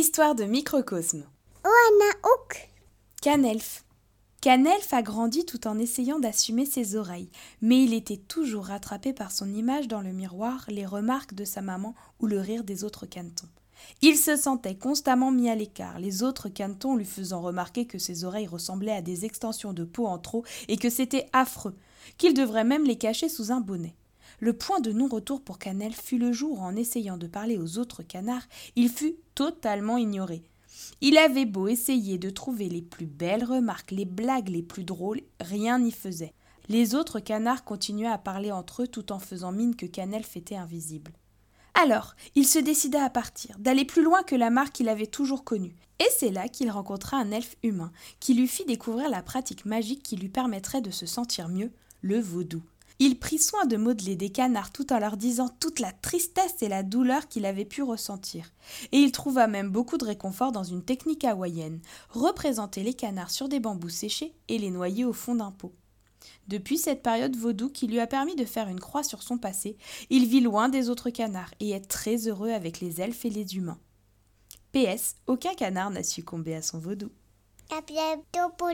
Histoire de microcosme. Oanaok. Canelf. Canelf a grandi tout en essayant d'assumer ses oreilles, mais il était toujours rattrapé par son image dans le miroir, les remarques de sa maman ou le rire des autres canetons. Il se sentait constamment mis à l'écart, les autres canetons lui faisant remarquer que ses oreilles ressemblaient à des extensions de peau en trop et que c'était affreux, qu'il devrait même les cacher sous un bonnet. Le point de non-retour pour Canel fut le jour où, en essayant de parler aux autres canards, il fut totalement ignoré. Il avait beau essayer de trouver les plus belles remarques, les blagues les plus drôles, rien n'y faisait. Les autres canards continuaient à parler entre eux tout en faisant mine que Canelf était invisible. Alors, il se décida à partir, d'aller plus loin que la mare qu'il avait toujours connue. Et c'est là qu'il rencontra un elfe humain, qui lui fit découvrir la pratique magique qui lui permettrait de se sentir mieux, le vaudou. Il prit soin de modeler des canards tout en leur disant toute la tristesse et la douleur qu'il avait pu ressentir. Et il trouva même beaucoup de réconfort dans une technique hawaïenne, représenter les canards sur des bambous séchés et les noyer au fond d'un pot. Depuis cette période vaudou qui lui a permis de faire une croix sur son passé, il vit loin des autres canards et est très heureux avec les elfes et les humains. PS, aucun canard n'a succombé à son vaudou. À bientôt pour.